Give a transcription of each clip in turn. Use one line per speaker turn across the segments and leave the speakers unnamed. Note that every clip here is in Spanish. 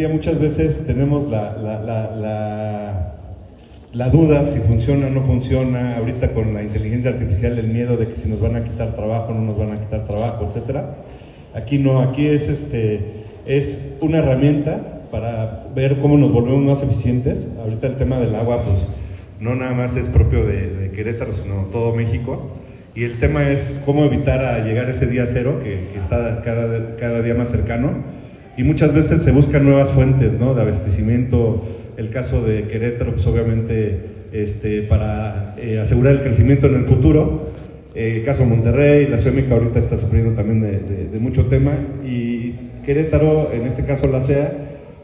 día muchas veces tenemos la, la, la, la, duda si funciona o no funciona, ahorita con la inteligencia artificial el miedo de que si nos van a quitar trabajo, no nos van a quitar trabajo, etcétera. Aquí no, aquí es, este, es una herramienta para ver cómo nos volvemos más eficientes. Ahorita el tema del agua, pues no nada más es propio de, Querétaro, sino todo México. Y el tema es cómo evitar a llegar ese día cero, que, está cada, cada, día más cercano. Y muchas veces se buscan nuevas fuentes ¿no? de abastecimiento. El caso de Querétaro, pues obviamente este, para eh, asegurar el crecimiento en el futuro. Eh, el caso Monterrey, la Ciudad de ahorita está sufriendo también de, de mucho tema. Y Querétaro, en este caso la CEA,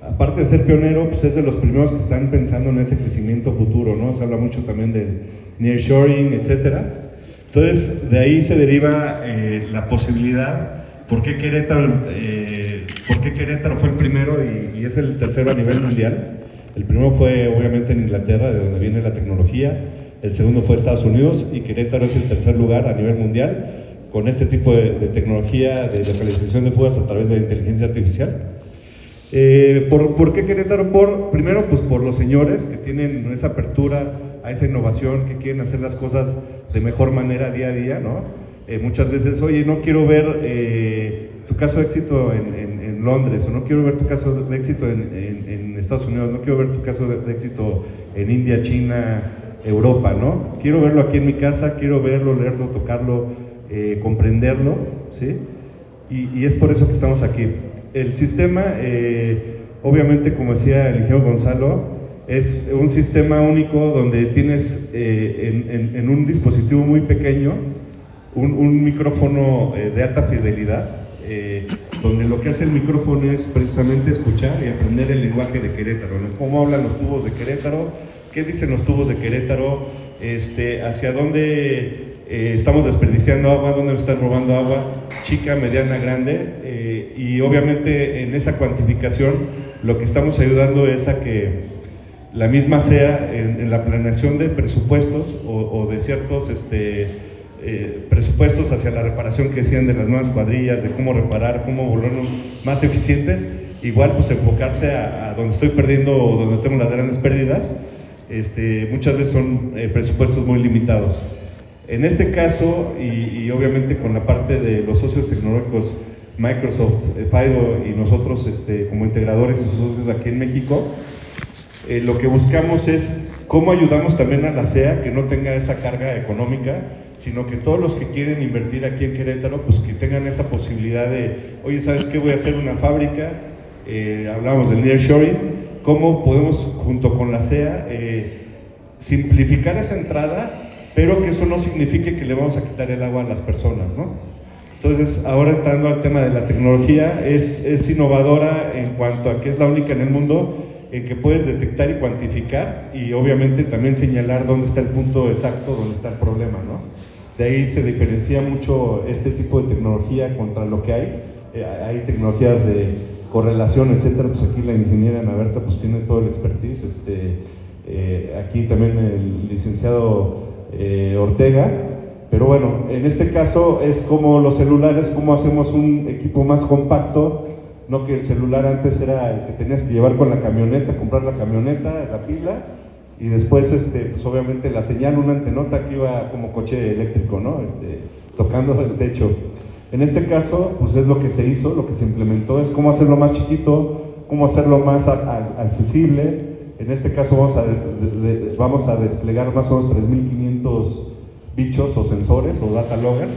aparte de ser pionero, pues es de los primeros que están pensando en ese crecimiento futuro, ¿no? Se habla mucho también del nearshoring, etcétera. Entonces, de ahí se deriva eh, la posibilidad, ¿por qué, Querétaro, eh, ¿por qué Querétaro fue el primero y, es el tercero a nivel mundial? El primero fue obviamente en Inglaterra, de donde viene la tecnología, el segundo fue Estados Unidos y Querétaro es el tercer lugar a nivel mundial con este tipo de, tecnología de localización de fugas a través de inteligencia artificial. Eh, ¿por, qué Querétaro? Por, primero, pues por los señores que tienen esa apertura a esa innovación, que quieren hacer las cosas de mejor manera día a día, ¿no? Eh, muchas veces, oye, no quiero ver eh, tu caso de éxito en, Londres, o no quiero ver tu caso de éxito en, Estados Unidos, no quiero ver tu caso de, éxito en India, China, Europa, ¿no? Quiero verlo aquí en mi casa, quiero verlo, leerlo, tocarlo, comprenderlo, ¿sí? y es por eso que estamos aquí el sistema, eh, obviamente, como decía el Gonzalo, es un sistema único donde tienes eh, en, un dispositivo muy pequeño un, micrófono eh, de alta fidelidad, donde lo que hace el micrófono es precisamente escuchar y aprender el lenguaje de Querétaro, cómo hablan los tubos de Querétaro, qué dicen los tubos de Querétaro, este, hacia dónde estamos desperdiciando agua, dónde nos están robando agua, chica, mediana, grande, y obviamente en esa cuantificación lo que estamos ayudando es a que la misma sea en, la planeación de presupuestos o, de ciertos este, eh, presupuestos hacia la reparación que sean de las nuevas cuadrillas, de cómo reparar, cómo volvernos más eficientes, igual pues enfocarse a, donde estoy perdiendo o donde tengo las grandes pérdidas, este, muchas veces son eh, presupuestos muy limitados. En este caso, y, y obviamente con la parte de los socios tecnológicos Microsoft, eh, FIDO y nosotros este, como integradores y socios aquí en México, eh, lo que buscamos es cómo ayudamos también a la CEA que no tenga esa carga económica, sino que todos los que quieren invertir aquí en Querétaro, pues que tengan esa posibilidad de, oye, ¿sabes qué? Voy a hacer una fábrica, eh, hablamos del nearshoring, cómo podemos junto con la CEA simplificar esa entrada, pero que eso no signifique que le vamos a quitar el agua a las personas, ¿no? Entonces, ahora entrando al tema de la tecnología, es, es, innovadora en cuanto a que es la única en el mundo en que puedes detectar y cuantificar y obviamente también señalar dónde está el punto exacto, dónde está el problema, ¿no? De ahí se diferencia mucho este tipo de tecnología contra lo que hay. Eh, hay tecnologías de correlación, etcétera, pues aquí la ingeniera Naberta pues tiene todo el expertise. Este, eh, aquí también el licenciado eh, Ortega, pero bueno, en este caso es como los celulares, como hacemos un equipo más compacto, no que el celular antes era el que tenías que llevar con la camioneta, comprar la camioneta, la pila, y después, este, pues obviamente la señal, una antenota que iba como coche eléctrico, ¿no? Este, tocando el techo. En este caso, pues es lo que se hizo, lo que se implementó, es cómo hacerlo más chiquito, cómo hacerlo más accesible. En este caso vamos a, vamos a desplegar más o menos 3.500 bichos o sensores o data loggers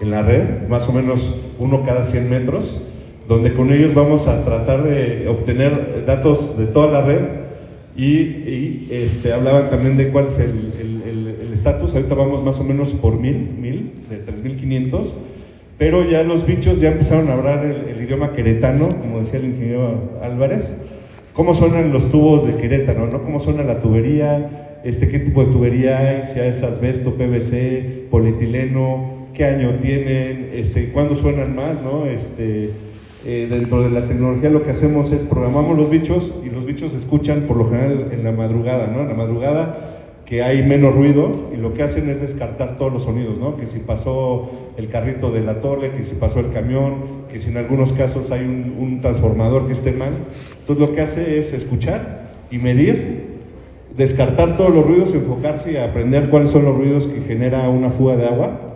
en la red, más o menos uno cada 100 metros, donde con ellos vamos a tratar de obtener datos de toda la red y, este, hablaban también de cuál es el estatus, ahorita vamos más o menos por mil, mil, de 3500, pero ya los bichos ya empezaron a hablar el, idioma queretano, como decía el ingeniero Álvarez, cómo suenan los tubos de Querétaro, ¿no? cómo suena la tubería, este, qué tipo de tubería hay, si es asbesto, PVC, polietileno, qué año tienen, este, cuándo suenan más, ¿no? Este, eh, dentro de la tecnología lo que hacemos es programamos los bichos y los bichos escuchan por lo general en la madrugada, ¿no? En la madrugada que hay menos ruido y lo que hacen es descartar todos los sonidos, ¿no? Que si pasó el carrito de la torre, que si pasó el camión, que si en algunos casos hay un, un transformador que esté mal. Entonces lo que hace es escuchar y medir, descartar todos los ruidos, enfocarse y aprender cuáles son los ruidos que genera una fuga de agua